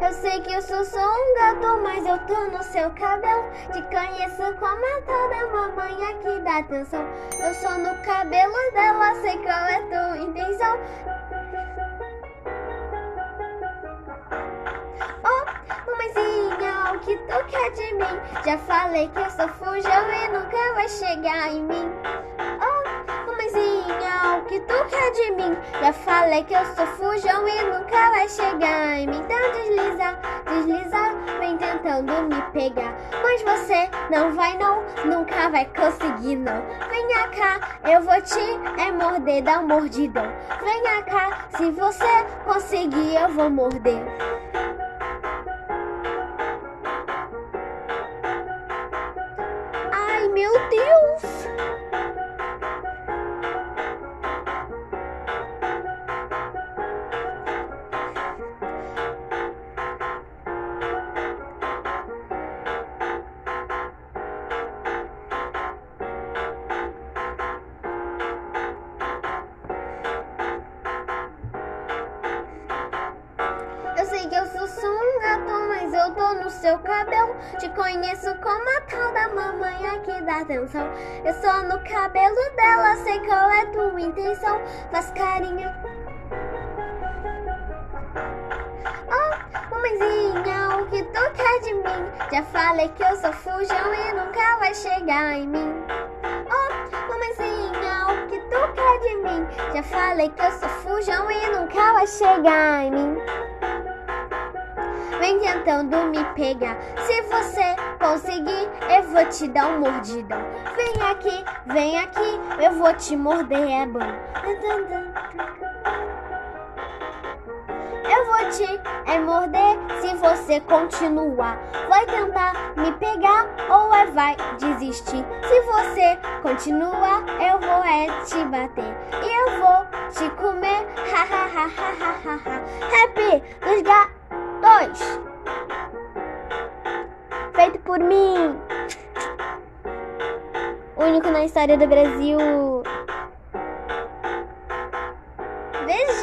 Eu sei que eu sou só um gato, mas eu tô no seu cabelo. Te conheço como a toda mamãe aqui dá atenção. Eu sou no cabelo dela, sei qual é tua intenção. Oh, mamãezinha, o que tu quer de mim? Já falei que eu sou fujão e nunca vai chegar em mim. De mim? Já falei que eu sou fujão e nunca vai chegar em mim. Então desliza, desliza, vem tentando me pegar. Mas você não vai não, nunca vai conseguir não. Venha cá, eu vou te é morder, dar um mordidão. Venha cá, se você conseguir eu vou morder. Ai meu Deus! No seu cabelo. Te conheço como a tal da mamãe aqui dá atenção. Eu sou no cabelo dela, sei qual é tua intenção. Faz carinho. Oh, mamãezinha, o que tu quer de mim? Já falei que eu sou fujão e nunca vai chegar em mim. Oh, mamãezinha, o que tu quer de mim? Já falei que eu sou fujão e nunca vai chegar em mim. Vem tentando me pegar. Se você conseguir, eu vou te dar um mordidão. Vem aqui, vem aqui, eu vou te morder, é bom. Eu vou te é morder se você continuar. Vai tentar me pegar ou é vai desistir. Se você continuar, eu vou é te bater. E eu vou por mim! Único na história do Brasil! Beijo!